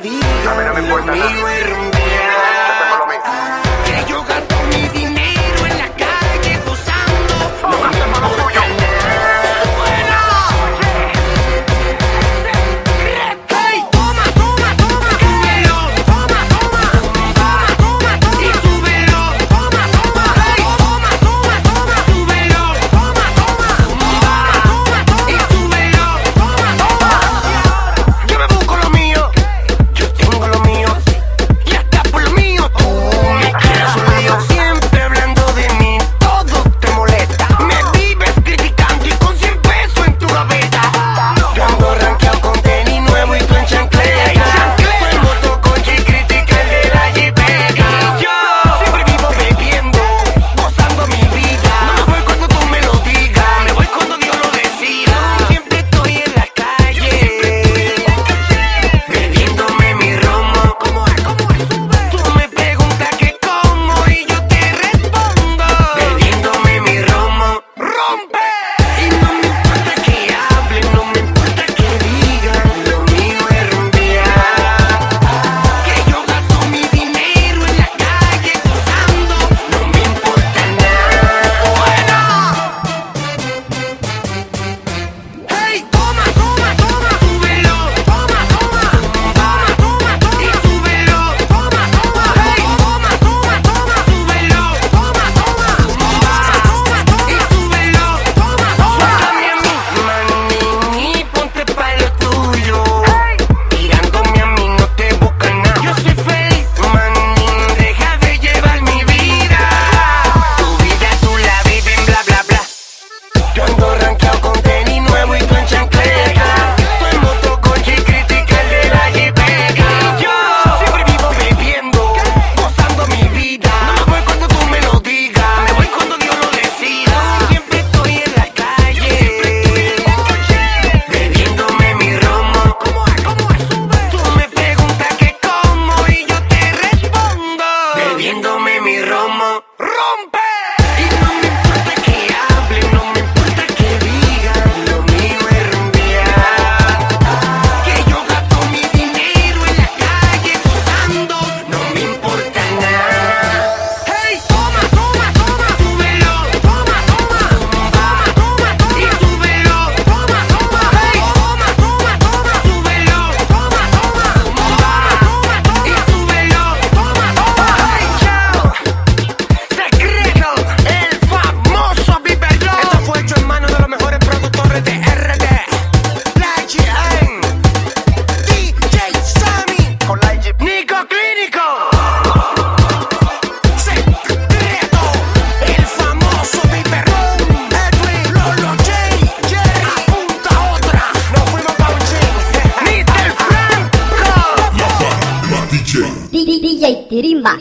A ver, no me importa. Lo mío es Vijay தெரியுமா?